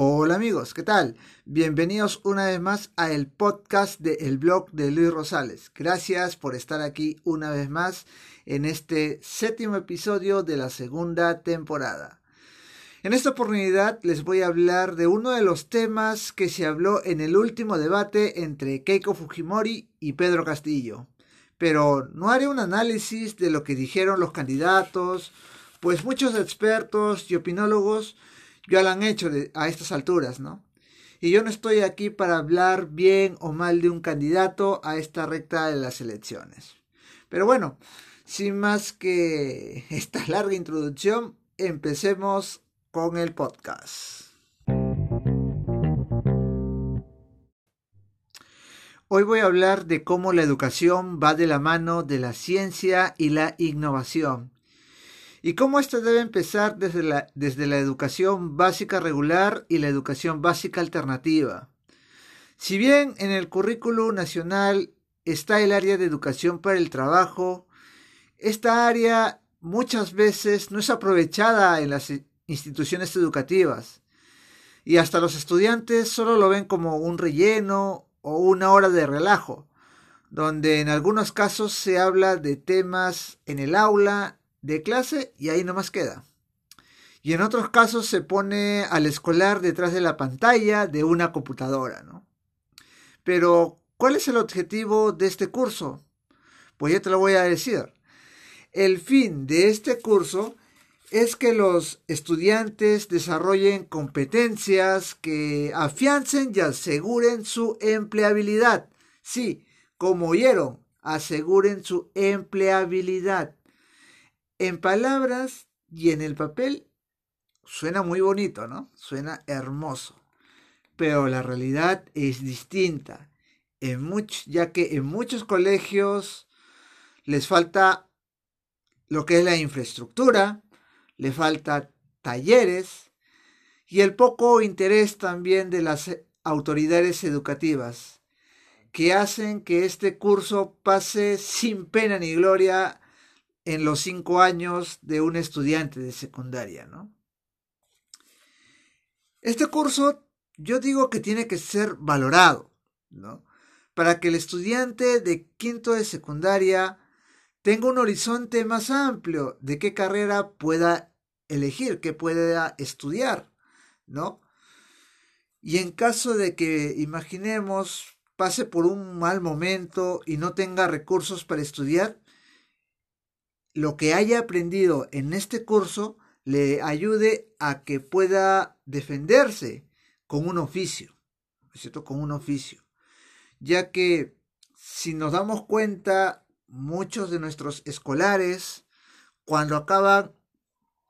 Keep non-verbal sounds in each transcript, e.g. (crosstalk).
Hola amigos, ¿qué tal? Bienvenidos una vez más a el podcast de El blog de Luis Rosales. Gracias por estar aquí una vez más en este séptimo episodio de la segunda temporada. En esta oportunidad les voy a hablar de uno de los temas que se habló en el último debate entre Keiko Fujimori y Pedro Castillo. Pero no haré un análisis de lo que dijeron los candidatos, pues muchos expertos y opinólogos ya lo han hecho a estas alturas, ¿no? Y yo no estoy aquí para hablar bien o mal de un candidato a esta recta de las elecciones. Pero bueno, sin más que (laughs) esta larga introducción, empecemos con el podcast. Hoy voy a hablar de cómo la educación va de la mano de la ciencia y la innovación y cómo esto debe empezar desde la, desde la educación básica regular y la educación básica alternativa. Si bien en el currículo nacional está el área de educación para el trabajo, esta área muchas veces no es aprovechada en las instituciones educativas y hasta los estudiantes solo lo ven como un relleno o una hora de relajo, donde en algunos casos se habla de temas en el aula de clase y ahí nomás queda. Y en otros casos se pone al escolar detrás de la pantalla de una computadora, ¿no? Pero, ¿cuál es el objetivo de este curso? Pues ya te lo voy a decir. El fin de este curso es que los estudiantes desarrollen competencias que afiancen y aseguren su empleabilidad. Sí, como oyeron, aseguren su empleabilidad en palabras y en el papel suena muy bonito, ¿no? Suena hermoso. Pero la realidad es distinta. Ya que en muchos colegios les falta lo que es la infraestructura, le falta talleres y el poco interés también de las autoridades educativas que hacen que este curso pase sin pena ni gloria en los cinco años de un estudiante de secundaria, ¿no? Este curso yo digo que tiene que ser valorado, ¿no? Para que el estudiante de quinto de secundaria tenga un horizonte más amplio de qué carrera pueda elegir, qué pueda estudiar, ¿no? Y en caso de que, imaginemos, pase por un mal momento y no tenga recursos para estudiar, lo que haya aprendido en este curso le ayude a que pueda defenderse con un oficio, ¿es cierto? Con un oficio. Ya que si nos damos cuenta, muchos de nuestros escolares, cuando acaban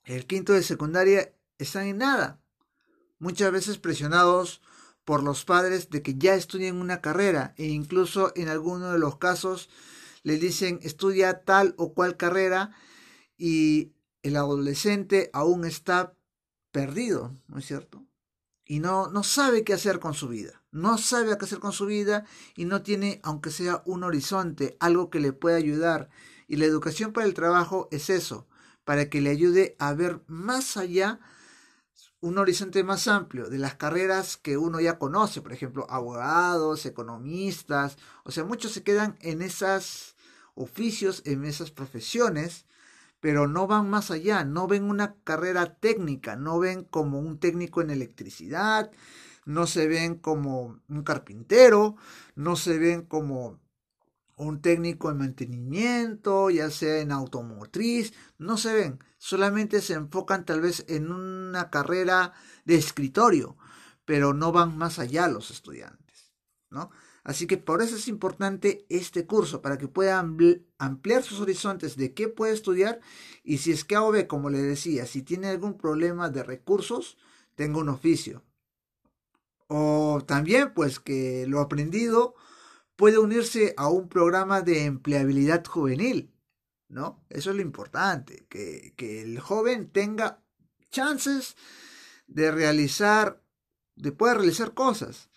el quinto de secundaria, están en nada. Muchas veces presionados por los padres de que ya estudien una carrera e incluso en algunos de los casos le dicen estudia tal o cual carrera y el adolescente aún está perdido, ¿no es cierto? Y no, no sabe qué hacer con su vida, no sabe qué hacer con su vida y no tiene, aunque sea un horizonte, algo que le pueda ayudar. Y la educación para el trabajo es eso, para que le ayude a ver más allá un horizonte más amplio de las carreras que uno ya conoce, por ejemplo, abogados, economistas, o sea, muchos se quedan en esos oficios, en esas profesiones, pero no van más allá, no ven una carrera técnica, no ven como un técnico en electricidad, no se ven como un carpintero, no se ven como un técnico en mantenimiento, ya sea en automotriz, no se ven, solamente se enfocan tal vez en una carrera de escritorio, pero no van más allá los estudiantes, ¿no? Así que por eso es importante este curso, para que puedan ampliar sus horizontes de qué puede estudiar y si es que AOB, como le decía, si tiene algún problema de recursos, tenga un oficio. O también pues que lo aprendido puede unirse a un programa de empleabilidad juvenil, ¿no? Eso es lo importante, que, que el joven tenga chances de realizar, de poder realizar cosas.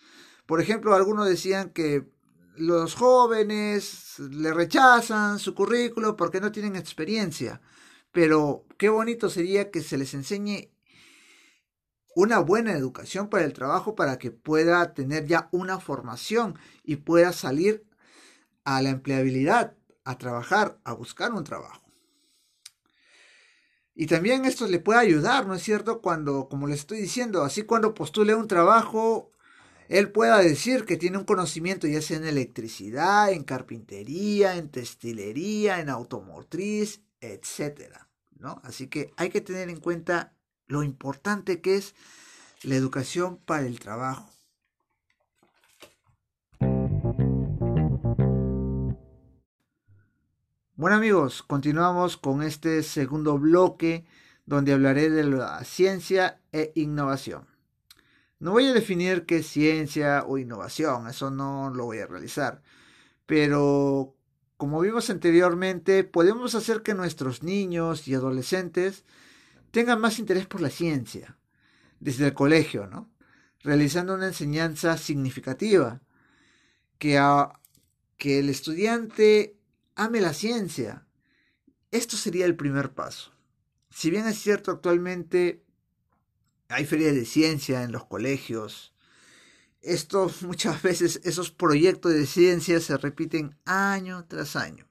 Por ejemplo, algunos decían que los jóvenes le rechazan su currículo porque no tienen experiencia, pero qué bonito sería que se les enseñe una buena educación para el trabajo para que pueda tener ya una formación y pueda salir a la empleabilidad, a trabajar, a buscar un trabajo. Y también esto le puede ayudar, ¿no es cierto? Cuando, como le estoy diciendo, así cuando postule un trabajo, él pueda decir que tiene un conocimiento ya sea en electricidad, en carpintería, en textilería, en automotriz, etcétera, ¿no? Así que hay que tener en cuenta lo importante que es la educación para el trabajo. Bueno amigos, continuamos con este segundo bloque donde hablaré de la ciencia e innovación. No voy a definir qué es ciencia o innovación, eso no lo voy a realizar, pero como vimos anteriormente, podemos hacer que nuestros niños y adolescentes tengan más interés por la ciencia desde el colegio, ¿no? Realizando una enseñanza significativa, que, que el estudiante ame la ciencia. Esto sería el primer paso. Si bien es cierto actualmente hay ferias de ciencia en los colegios, esto (laughs) muchas veces esos proyectos de ciencia se repiten año tras año.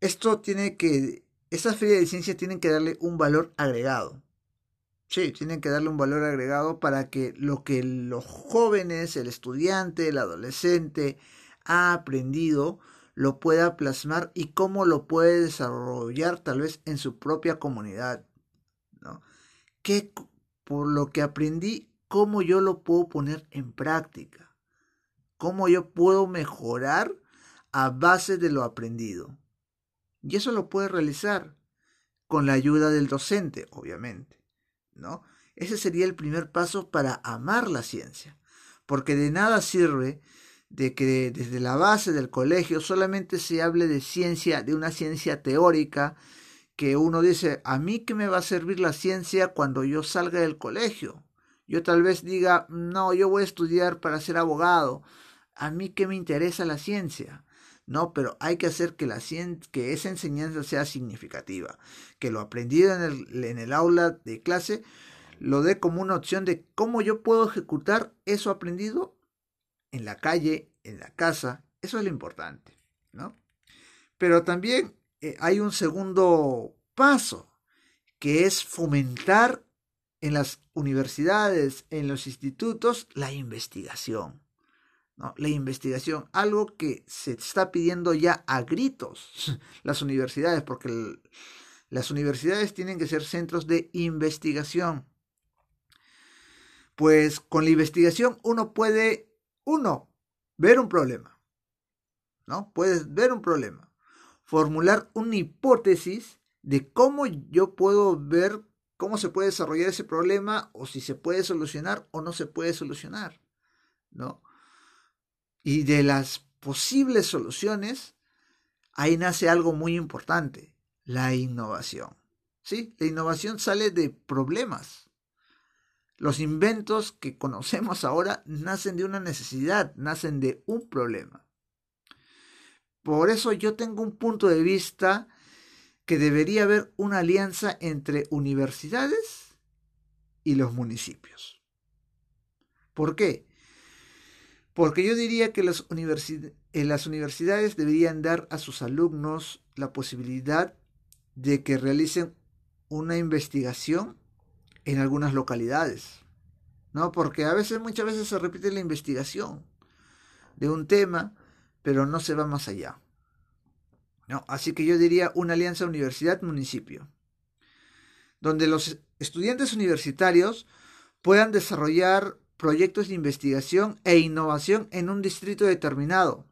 Esto tiene que, esas ferias de ciencia tienen que darle un valor agregado. Sí, tienen que darle un valor agregado para que lo que los jóvenes, el estudiante, el adolescente ha aprendido, lo pueda plasmar y cómo lo puede desarrollar tal vez en su propia comunidad. ¿no? Que por lo que aprendí, cómo yo lo puedo poner en práctica. Cómo yo puedo mejorar a base de lo aprendido. Y eso lo puede realizar con la ayuda del docente, obviamente. ¿no? Ese sería el primer paso para amar la ciencia. Porque de nada sirve de que desde la base del colegio solamente se hable de ciencia, de una ciencia teórica, que uno dice, ¿a mí qué me va a servir la ciencia cuando yo salga del colegio? Yo tal vez diga, no, yo voy a estudiar para ser abogado, ¿a mí qué me interesa la ciencia? No, pero hay que hacer que, esa enseñanza sea significativa, que lo aprendido en el, en el aula de clase lo dé como una opción de cómo yo puedo ejecutar eso aprendido en la calle, en la casa, eso es lo importante, ¿no? Pero también eh, hay un segundo paso, que es fomentar en las universidades, en los institutos, la investigación. La investigación, algo que se está pidiendo ya a gritos (laughs) las universidades, porque las universidades tienen que ser centros de investigación. Pues con la investigación uno puede uno, ver un problema. ¿No? Puedes ver un problema. Formular una hipótesis de cómo yo puedo ver cómo se puede desarrollar ese problema o si se puede solucionar o no se puede solucionar. ¿No? Y de las posibles soluciones, ahí nace algo muy importante, la innovación. ¿Sí? La innovación sale de problemas. Los inventos que conocemos ahora nacen de una necesidad, nacen de un problema. Por eso yo tengo un punto de vista que debería haber una alianza entre universidades y los municipios. ¿Por qué? Porque yo diría que las, eh, las universidades deberían dar a sus alumnos la posibilidad de que realicen una investigación en algunas localidades, ¿no? Porque a veces, muchas veces se repite la investigación de un tema, pero no se va más allá. ¿no? Así que yo diría una alianza universidad-municipio, donde los estudiantes universitarios puedan desarrollar proyectos de investigación e innovación en un distrito determinado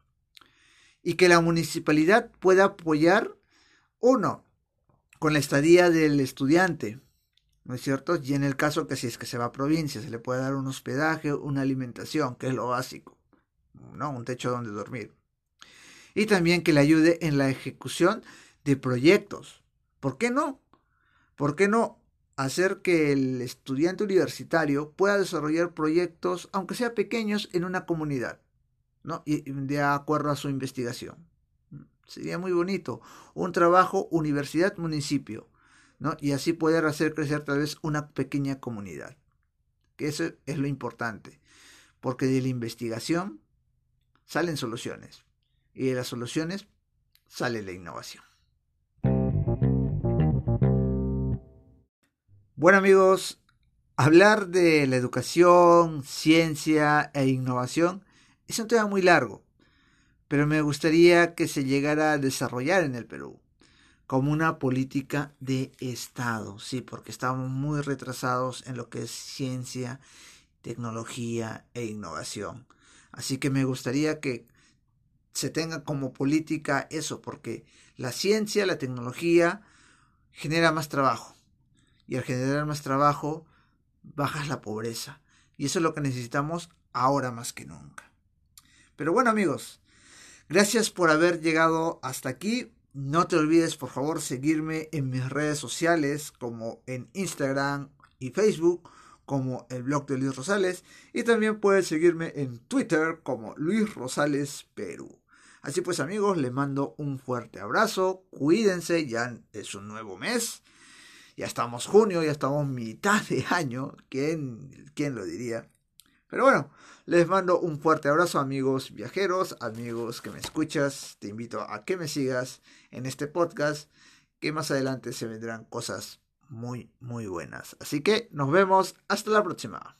y que la municipalidad pueda apoyar, uno, con la estadía del estudiante, ¿no es cierto? Y en el caso que si es que se va a provincia, se le puede dar un hospedaje, una alimentación, que es lo básico, ¿no? Un techo donde dormir. Y también que le ayude en la ejecución de proyectos. ¿Por qué no? ¿Por qué no hacer que el estudiante universitario pueda desarrollar proyectos, aunque sea pequeños, en una comunidad, ¿no? Y de acuerdo a su investigación. Sería muy bonito. Un trabajo universidad-municipio ¿no? Y así poder hacer crecer tal vez una pequeña comunidad. Que eso es lo importante. Porque de la investigación salen soluciones. Y de las soluciones sale la innovación. Bueno amigos, hablar de la educación, ciencia e innovación es un tema muy largo, pero me gustaría que se llegara a desarrollar en el Perú como una política de Estado, sí, porque estamos muy retrasados en lo que es ciencia, tecnología e innovación. Así que me gustaría que se tenga como política eso, porque la ciencia, la tecnología genera más trabajo. Y al generar más trabajo, bajas la pobreza. Y eso es lo que necesitamos ahora más que nunca. Pero bueno amigos, gracias por haber llegado hasta aquí. No te olvides por favor seguirme en mis redes sociales como en Instagram y Facebook como el blog de Luis Rosales y también puedes seguirme en Twitter como Luis Rosales Perú. Así pues amigos, les mando un fuerte abrazo, cuídense, ya es un nuevo mes, ya estamos junio, ya estamos mitad de año, ¿quién, quién lo diría? Pero bueno, les mando un fuerte abrazo amigos viajeros, amigos que me escuchas, te invito a que me sigas en este podcast, que más adelante se vendrán cosas muy, muy buenas. Así que nos vemos hasta la próxima.